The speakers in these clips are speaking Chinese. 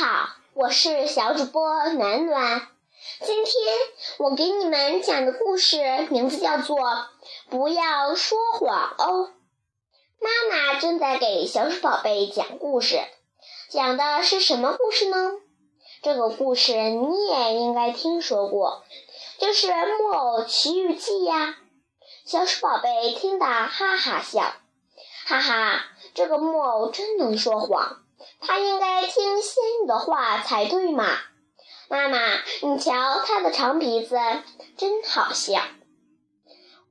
好，我是小主播暖暖。今天我给你们讲的故事名字叫做《不要说谎哦》。妈妈正在给小鼠宝贝讲故事，讲的是什么故事呢？这个故事你也应该听说过，就是《木偶奇遇记》呀。小鼠宝贝听得哈哈笑，哈哈，这个木偶真能说谎。他应该听仙女的话才对嘛！妈妈，你瞧他的长鼻子，真好笑。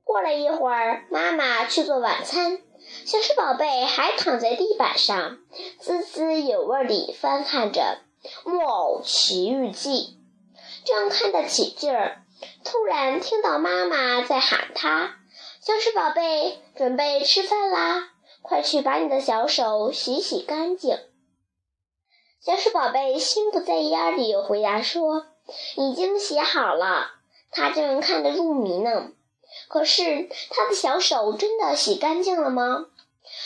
过了一会儿，妈妈去做晚餐，小鼠宝贝还躺在地板上，滋滋有味地翻看着《木偶奇遇记》，正看得起劲儿，突然听到妈妈在喊他：“小鼠宝贝，准备吃饭啦！快去把你的小手洗洗干净。”小鼠宝贝心不在焉地回答说：“已经洗好了。”他正看得入迷呢。可是他的小手真的洗干净了吗？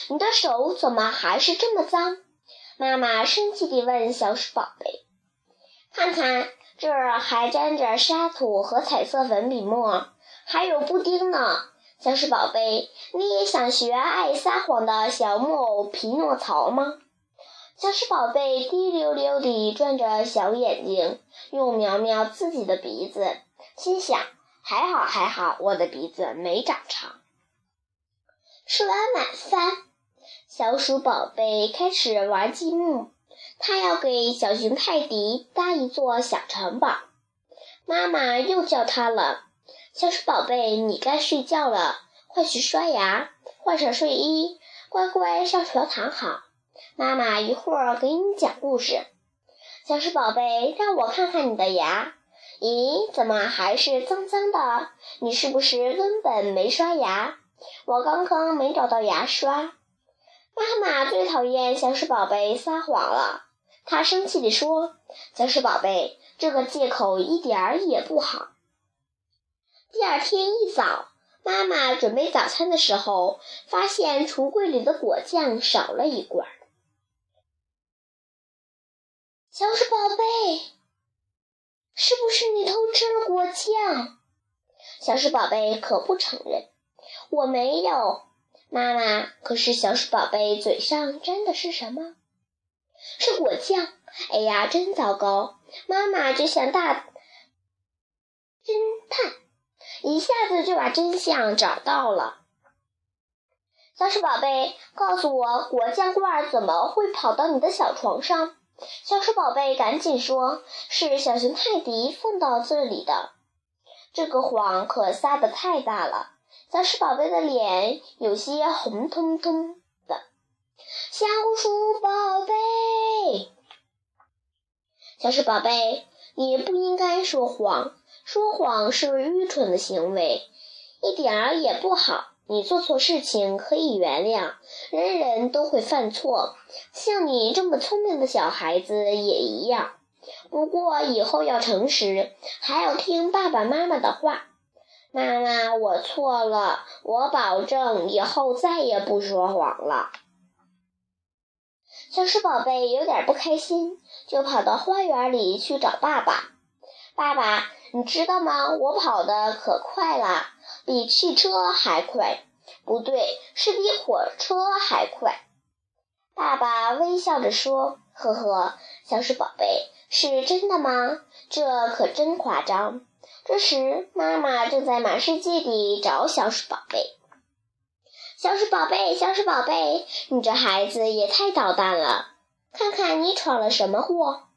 你的手怎么还是这么脏？妈妈生气地问小鼠宝贝：“看看，这儿还沾着沙土和彩色粉笔墨，还有布丁呢。”小鼠宝贝，你也想学爱撒谎的小木偶匹诺曹吗？小鼠宝贝滴溜溜地转着小眼睛，又瞄瞄自己的鼻子，心想：还好还好，我的鼻子没长长。吃完晚饭，小鼠宝贝开始玩积木，他要给小熊泰迪搭一座小城堡。妈妈又叫他了：“小鼠宝贝，你该睡觉了，快去刷牙，换上睡衣，乖乖上床躺好。”妈妈一会儿给你讲故事，小鼠宝贝，让我看看你的牙。咦，怎么还是脏脏的？你是不是根本没刷牙？我刚刚没找到牙刷。妈妈最讨厌小鼠宝贝撒谎了，她生气地说：“小鼠宝贝，这个借口一点儿也不好。”第二天一早，妈妈准备早餐的时候，发现橱柜里的果酱少了一罐。小鼠宝贝，是不是你偷吃了果酱？小鼠宝贝可不承认，我没有。妈妈，可是小鼠宝贝嘴上沾的是什么？是果酱。哎呀，真糟糕！妈妈就像大侦探，一下子就把真相找到了。小鼠宝贝，告诉我，果酱罐怎么会跑到你的小床上？小鼠宝贝赶紧说：“是小熊泰迪放到这里的。”这个谎可撒得太大了，小鼠宝贝的脸有些红彤彤的。小鼠宝贝，小鼠宝贝，你不应该说谎，说谎是愚蠢的行为，一点儿也不好。你做错事情可以原谅，人人都会犯错，像你这么聪明的小孩子也一样。不过以后要诚实，还要听爸爸妈妈的话。妈妈，我错了，我保证以后再也不说谎了。小鼠宝贝有点不开心，就跑到花园里去找爸爸。爸爸，你知道吗？我跑得可快了。比汽车还快，不对，是比火车还快。爸爸微笑着说：“呵呵，小鼠宝贝，是真的吗？这可真夸张。”这时，妈妈正在满世界地找小鼠宝贝。小鼠宝贝，小鼠宝贝，你这孩子也太捣蛋了！看看你闯了什么祸！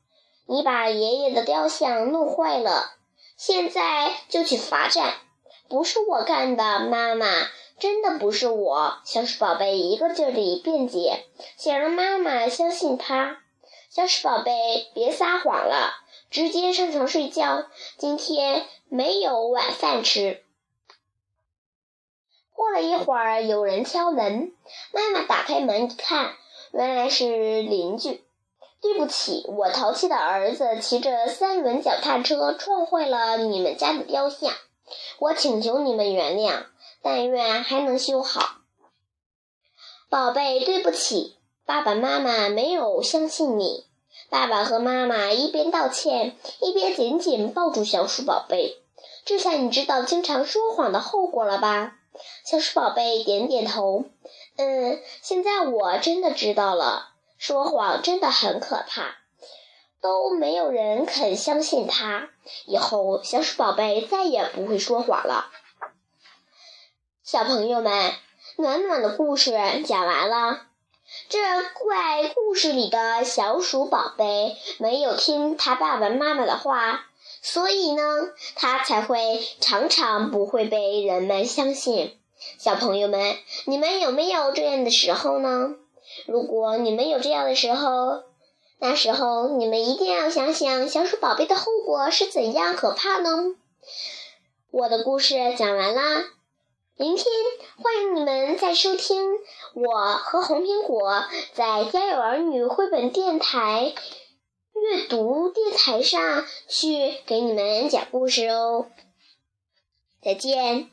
你把爷爷的雕像弄坏了，现在就去罚站。不是我干的，妈妈，真的不是我。小鼠宝贝一个劲儿地辩解，想让妈妈相信他。小鼠宝贝，别撒谎了，直接上床睡觉。今天没有晚饭吃。过了一会儿，有人敲门，妈妈打开门一看，原来是邻居。对不起，我淘气的儿子骑着三轮脚踏车撞坏了你们家的雕像。我请求你们原谅，但愿还能修好。宝贝，对不起，爸爸妈妈没有相信你。爸爸和妈妈一边道歉，一边紧紧抱住小鼠宝贝。这下你知道经常说谎的后果了吧？小鼠宝贝点点头。嗯，现在我真的知道了，说谎真的很可怕，都没有人肯相信他。以后小鼠宝贝再也不会说谎了。小朋友们，暖暖的故事讲完了。这怪故事里的小鼠宝贝没有听他爸爸妈妈的话，所以呢，他才会常常不会被人们相信。小朋友们，你们有没有这样的时候呢？如果你们有这样的时候，那时候你们一定要想想小鼠宝贝的后果是怎样可怕呢？我的故事讲完啦，明天欢迎你们再收听我和红苹果在家有儿女绘本电台阅读电台上去给你们讲故事哦。再见。